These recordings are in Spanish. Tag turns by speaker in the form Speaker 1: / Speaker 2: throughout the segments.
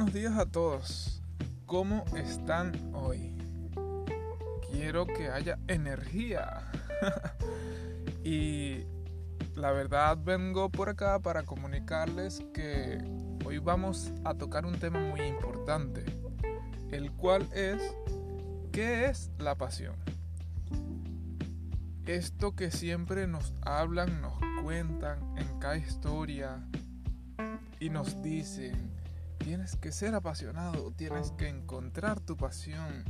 Speaker 1: buenos días a todos. ¿Cómo están hoy? Quiero que haya energía. y la verdad vengo por acá para comunicarles que hoy vamos a tocar un tema muy importante, el cual es ¿qué es la pasión? Esto que siempre nos hablan, nos cuentan en cada historia y nos dicen Tienes que ser apasionado, tienes que encontrar tu pasión,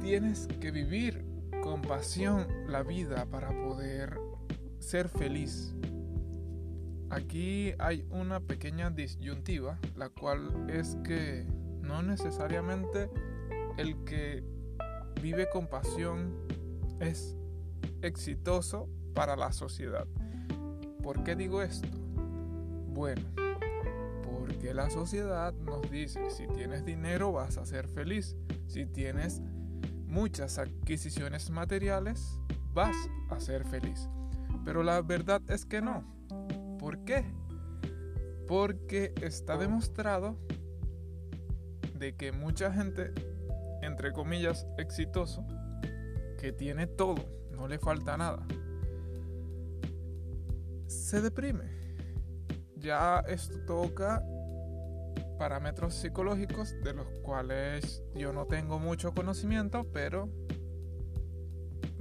Speaker 1: tienes que vivir con pasión la vida para poder ser feliz. Aquí hay una pequeña disyuntiva, la cual es que no necesariamente el que vive con pasión es exitoso para la sociedad. ¿Por qué digo esto? Bueno, porque la sociedad nos dice, si tienes dinero vas a ser feliz, si tienes muchas adquisiciones materiales vas a ser feliz. Pero la verdad es que no. ¿Por qué? Porque está demostrado de que mucha gente, entre comillas, exitoso, que tiene todo, no le falta nada, se deprime. Ya esto toca parámetros psicológicos de los cuales yo no tengo mucho conocimiento, pero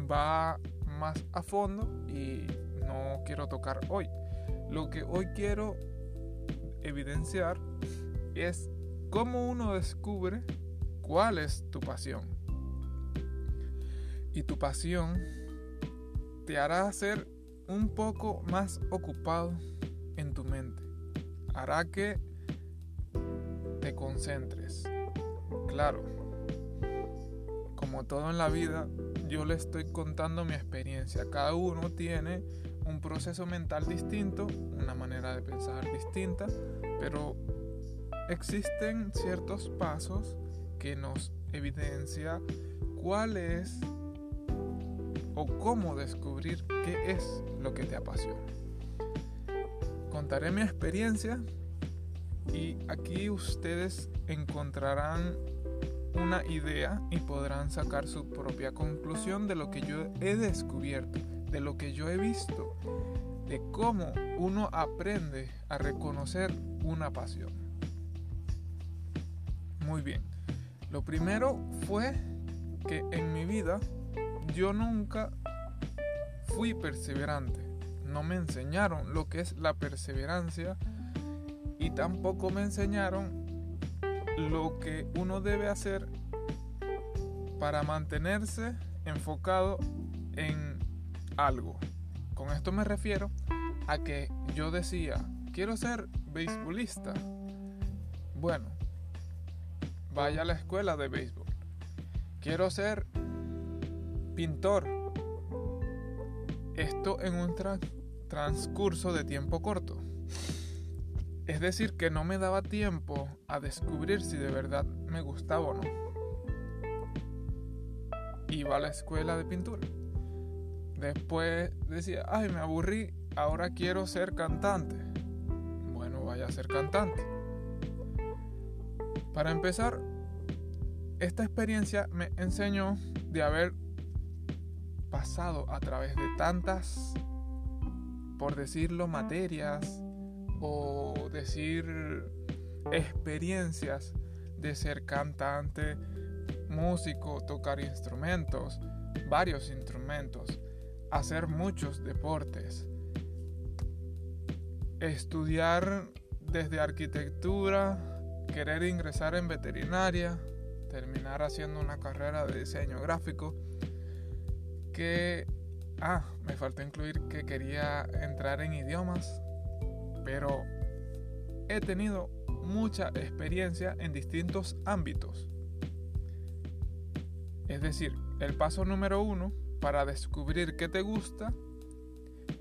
Speaker 1: va más a fondo y no quiero tocar hoy. Lo que hoy quiero evidenciar es cómo uno descubre cuál es tu pasión. Y tu pasión te hará ser un poco más ocupado en tu mente. Hará que te concentres. Claro, como todo en la vida, yo le estoy contando mi experiencia. Cada uno tiene un proceso mental distinto, una manera de pensar distinta, pero existen ciertos pasos que nos evidencia cuál es o cómo descubrir qué es lo que te apasiona. Contaré mi experiencia y aquí ustedes encontrarán una idea y podrán sacar su propia conclusión de lo que yo he descubierto, de lo que yo he visto, de cómo uno aprende a reconocer una pasión. Muy bien, lo primero fue que en mi vida yo nunca fui perseverante. No me enseñaron lo que es la perseverancia y tampoco me enseñaron lo que uno debe hacer para mantenerse enfocado en algo. Con esto me refiero a que yo decía, quiero ser beisbolista. Bueno, vaya a la escuela de béisbol. Quiero ser pintor. Esto en un transcurso de tiempo corto. Es decir, que no me daba tiempo a descubrir si de verdad me gustaba o no. Iba a la escuela de pintura. Después decía, ay, me aburrí, ahora quiero ser cantante. Bueno, vaya a ser cantante. Para empezar, esta experiencia me enseñó de haber pasado a través de tantas, por decirlo, materias, o decir experiencias de ser cantante, músico, tocar instrumentos, varios instrumentos, hacer muchos deportes, estudiar desde arquitectura, querer ingresar en veterinaria, terminar haciendo una carrera de diseño gráfico, que, ah, me faltó incluir que quería entrar en idiomas, pero he tenido mucha experiencia en distintos ámbitos. Es decir, el paso número uno para descubrir qué te gusta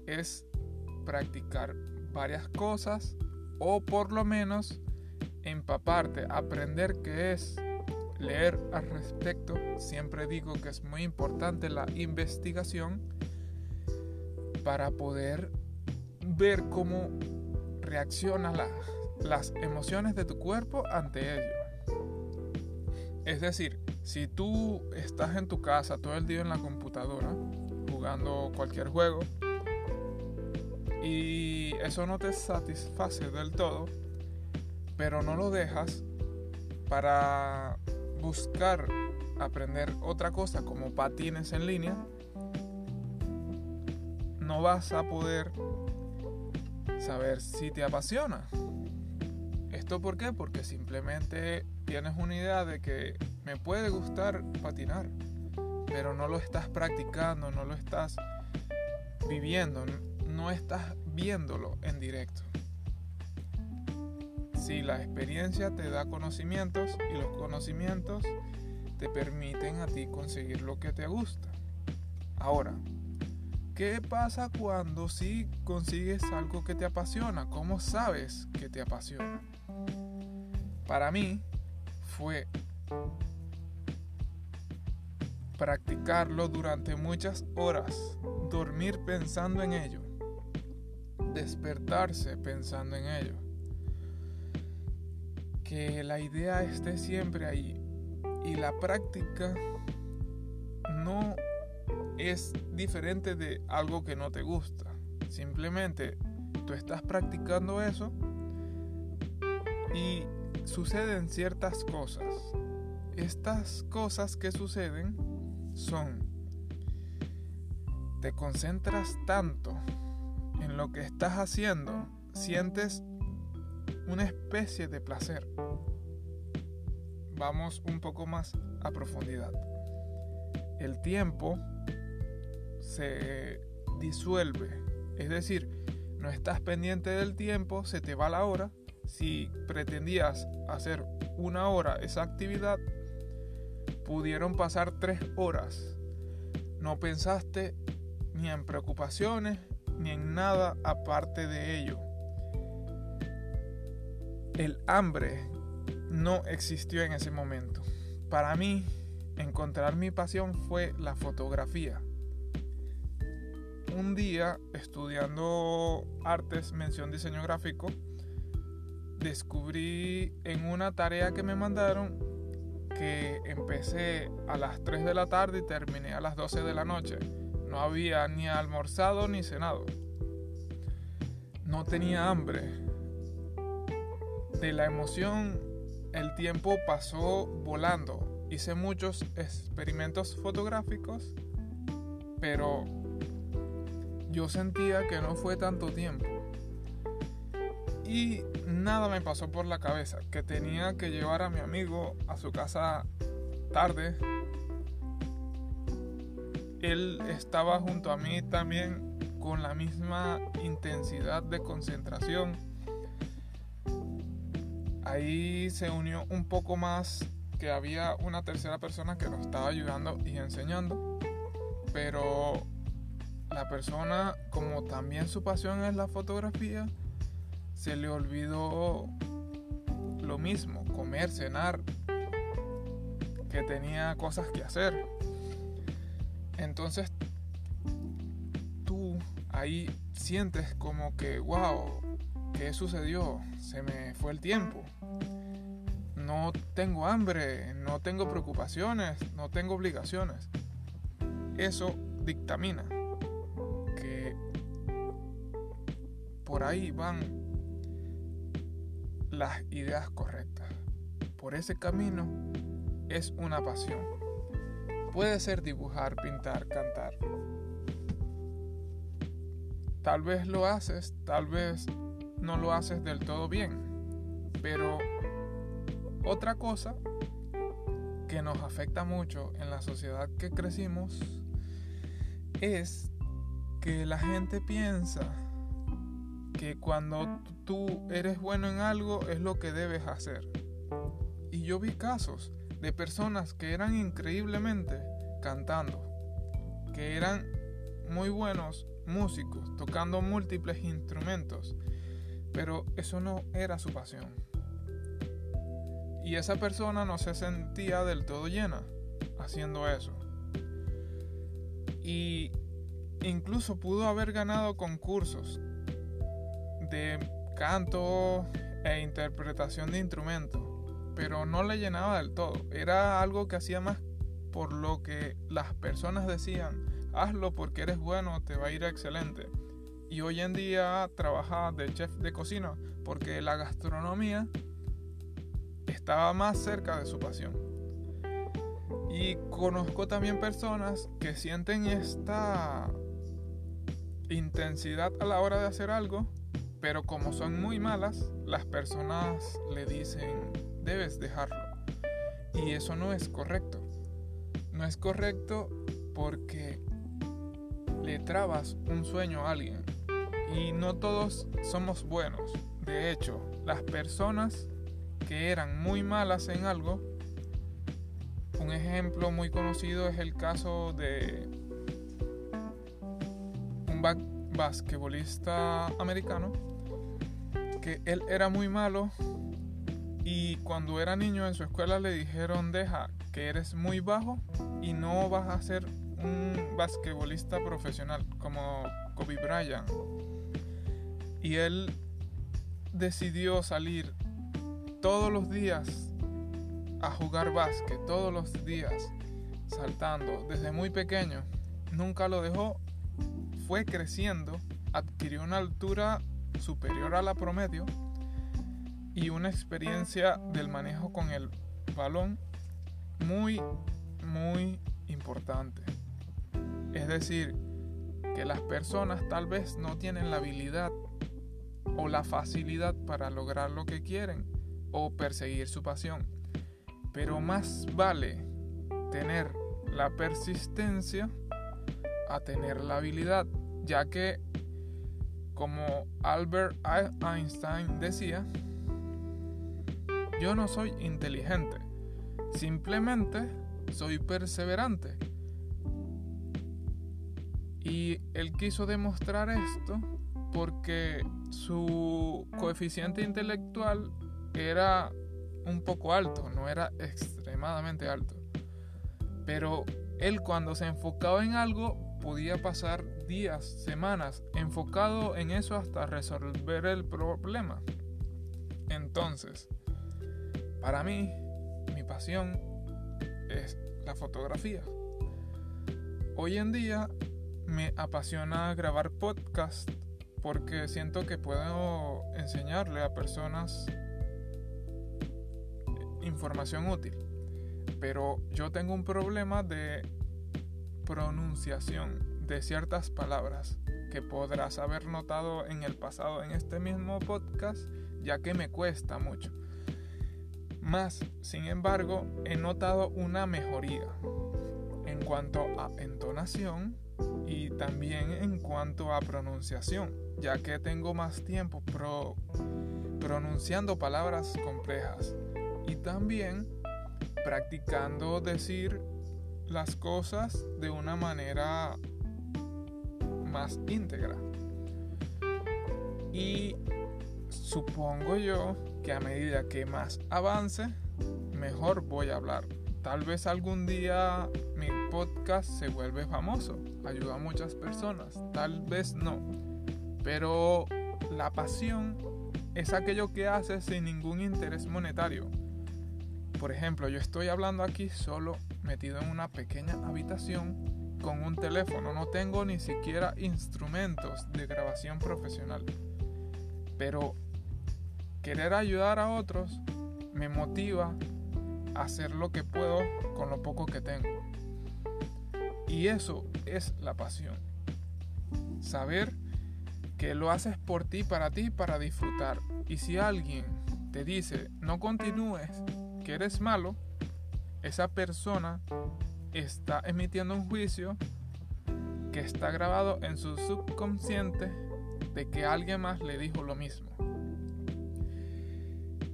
Speaker 1: es practicar varias cosas o por lo menos empaparte, aprender qué es, leer al respecto. Siempre digo que es muy importante la investigación para poder ver cómo reacciona la las emociones de tu cuerpo ante ello. Es decir, si tú estás en tu casa todo el día en la computadora jugando cualquier juego y eso no te satisface del todo, pero no lo dejas para buscar aprender otra cosa como patines en línea, no vas a poder saber si te apasiona. ¿Esto por qué? Porque simplemente tienes una idea de que me puede gustar patinar, pero no lo estás practicando, no lo estás viviendo, no estás viéndolo en directo. Si la experiencia te da conocimientos y los conocimientos te permiten a ti conseguir lo que te gusta. Ahora, ¿qué pasa cuando si consigues algo que te apasiona? ¿Cómo sabes que te apasiona? Para mí fue practicarlo durante muchas horas, dormir pensando en ello, despertarse pensando en ello que la idea esté siempre ahí y la práctica no es diferente de algo que no te gusta. Simplemente tú estás practicando eso y suceden ciertas cosas. Estas cosas que suceden son, te concentras tanto en lo que estás haciendo, sientes una especie de placer. Vamos un poco más a profundidad. El tiempo se disuelve, es decir, no estás pendiente del tiempo, se te va la hora. Si pretendías hacer una hora esa actividad, pudieron pasar tres horas. No pensaste ni en preocupaciones ni en nada aparte de ello el hambre no existió en ese momento. Para mí, encontrar mi pasión fue la fotografía. Un día, estudiando artes, mención diseño gráfico, descubrí en una tarea que me mandaron que empecé a las 3 de la tarde y terminé a las 12 de la noche. No había ni almorzado ni cenado. No tenía hambre de la emoción, el tiempo pasó volando. Hice muchos experimentos fotográficos, pero yo sentía que no fue tanto tiempo. Y nada me pasó por la cabeza, que tenía que llevar a mi amigo a su casa tarde. Él estaba junto a mí también con la misma intensidad de concentración ahí se unió un poco más que había una tercera persona que nos estaba ayudando y enseñando, pero la persona, como también su pasión es la fotografía, se le olvidó lo mismo, comer, cenar, que tenía cosas que hacer. Entonces tú ahí sientes como que, wow, ¿qué sucedió? Se me fue el tiempo no tengo hambre, no tengo preocupaciones, no tengo obligaciones. Eso dictamina por ahí van las ideas correctas. Por ese camino es una pasión. Puede ser dibujar, pintar, cantar. Tal vez lo haces, tal vez no lo haces del todo bien, pero otra cosa que nos afecta mucho en la sociedad que crecimos es que la gente piensa que cuando tú eres bueno en algo es lo que debes hacer. Y yo vi casos de personas que eran increíblemente cantando, que eran muy buenos músicos, tocando múltiples instrumentos, pero eso no era su pasión y esa persona no se sentía del todo llena haciendo eso. Y incluso pudo haber ganado concursos canto e interpretación de instrumentos, pero no le llenaba del todo. Era algo que hacía más por lo que las personas decían, hazlo porque eres bueno, te va a ir excelente. Y hoy en día trabaja de chef de cocina porque la gastronomía estaba más cerca de su pasión. Y conozco también personas que sienten esta intensidad a la hora de hacer algo, pero como son muy malas, las personas le dicen, debes dejarlo. Y eso no es correcto. No es correcto porque le trabas un sueño a alguien. Y no todos somos buenos. De hecho, las personas que eran muy malas en algo, un ejemplo muy conocido es el caso de un basquetbolista americano, él era muy malo y cuando era niño en su escuela le dijeron, deja que eres muy bajo y no vas a ser un basquetbolista profesional como Kobe Bryant. Y él decidió salir todos los días a jugar básquet, todos los días saltando desde muy pequeño. Nunca lo dejó, fue creciendo, adquirió una altura superior a la promedio y una experiencia del manejo con el balón muy, muy importante. Es decir, que las personas tal vez no tienen la habilidad o la facilidad para lograr lo que quieren o perseguir su pasión. Pero más vale tener la persistencia a tener la habilidad, ya que como Albert Einstein decía, yo no soy inteligente, simplemente soy perseverante. Y él quiso demostrar esto porque su coeficiente intelectual era un poco alto, no era extremadamente alto. Pero él cuando se enfocaba en algo podía pasar días, semanas enfocado en eso hasta resolver el problema. Entonces, para mí, mi pasión es la fotografía. Hoy en día me apasiona grabar podcast porque siento que puedo enseñarle a personas información útil. Pero yo tengo un problema de pronunciación de ciertas palabras que podrás haber notado en el pasado en este mismo podcast, ya que me cuesta mucho. Más, sin embargo, he notado una mejoría en cuanto a entonación y también en cuanto a pronunciación, ya que tengo más tiempo pronunciando palabras complejas y también practicando decir las cosas de una manera más íntegra. Y supongo yo que a medida que más avance, mejor voy a hablar. Tal vez algún día mi podcast se vuelve famoso, ayuda a muchas personas, tal vez no. Pero la pasión es aquello que haces sin ningún interés monetario. Por ejemplo, yo estoy hablando aquí solo metido en una pequeña habitación con un teléfono, no tengo ni siquiera instrumentos de grabación profesional. Pero querer ayudar a otros me motiva a hacer lo que puedo con lo poco que tengo. Y eso es la pasión. Saber que lo haces por ti, para ti, para disfrutar. Y si alguien te dice, no continúes, que eres malo, esa persona está emitiendo un juicio que está grabado en su subconsciente de que alguien más le dijo lo mismo.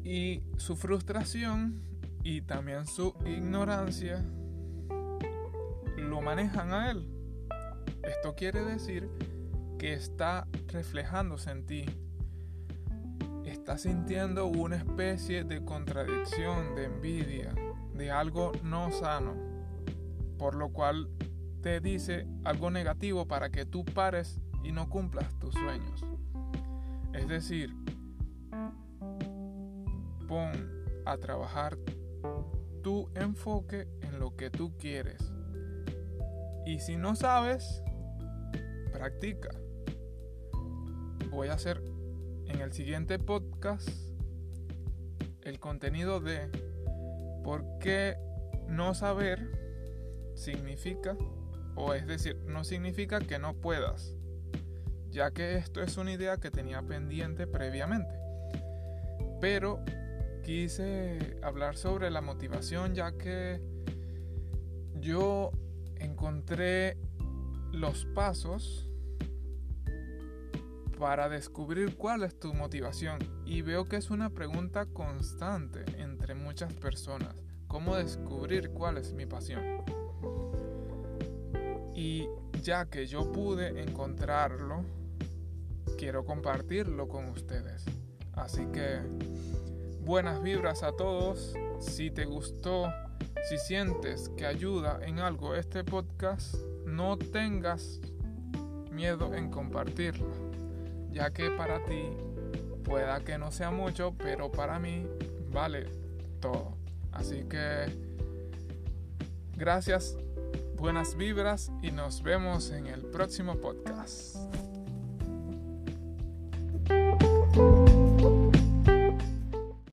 Speaker 1: Y su frustración y también su ignorancia lo manejan a él. Esto quiere decir que está reflejándose en ti. Está sintiendo una especie de contradicción, de envidia, de algo no sano, por lo cual te dice algo negativo para que tú pares y no cumplas tus sueños. Es decir, pon a trabajar tu enfoque en lo que tú quieres. Y si no sabes, practica. Voy a hacer en el siguiente podcast el contenido de por qué no saber significa, o es decir, no significa que no puedas, ya que esto es una idea que tenía pendiente previamente. Pero quise hablar sobre la motivación, ya que yo encontré los pasos para descubrir cuál es tu motivación y veo que es una pregunta constante entre muchas personas. ¿Cómo descubrir cuál es mi pasión? Y ya que yo pude encontrarlo, quiero compartirlo con ustedes. Así que buenas vibras a todos. Si te gustó, si sientes que ayuda en algo este podcast, no tengas miedo en compartirlo ya que para ti pueda que no sea mucho, pero para mí vale todo. Así que gracias, buenas vibras y nos vemos en el próximo podcast.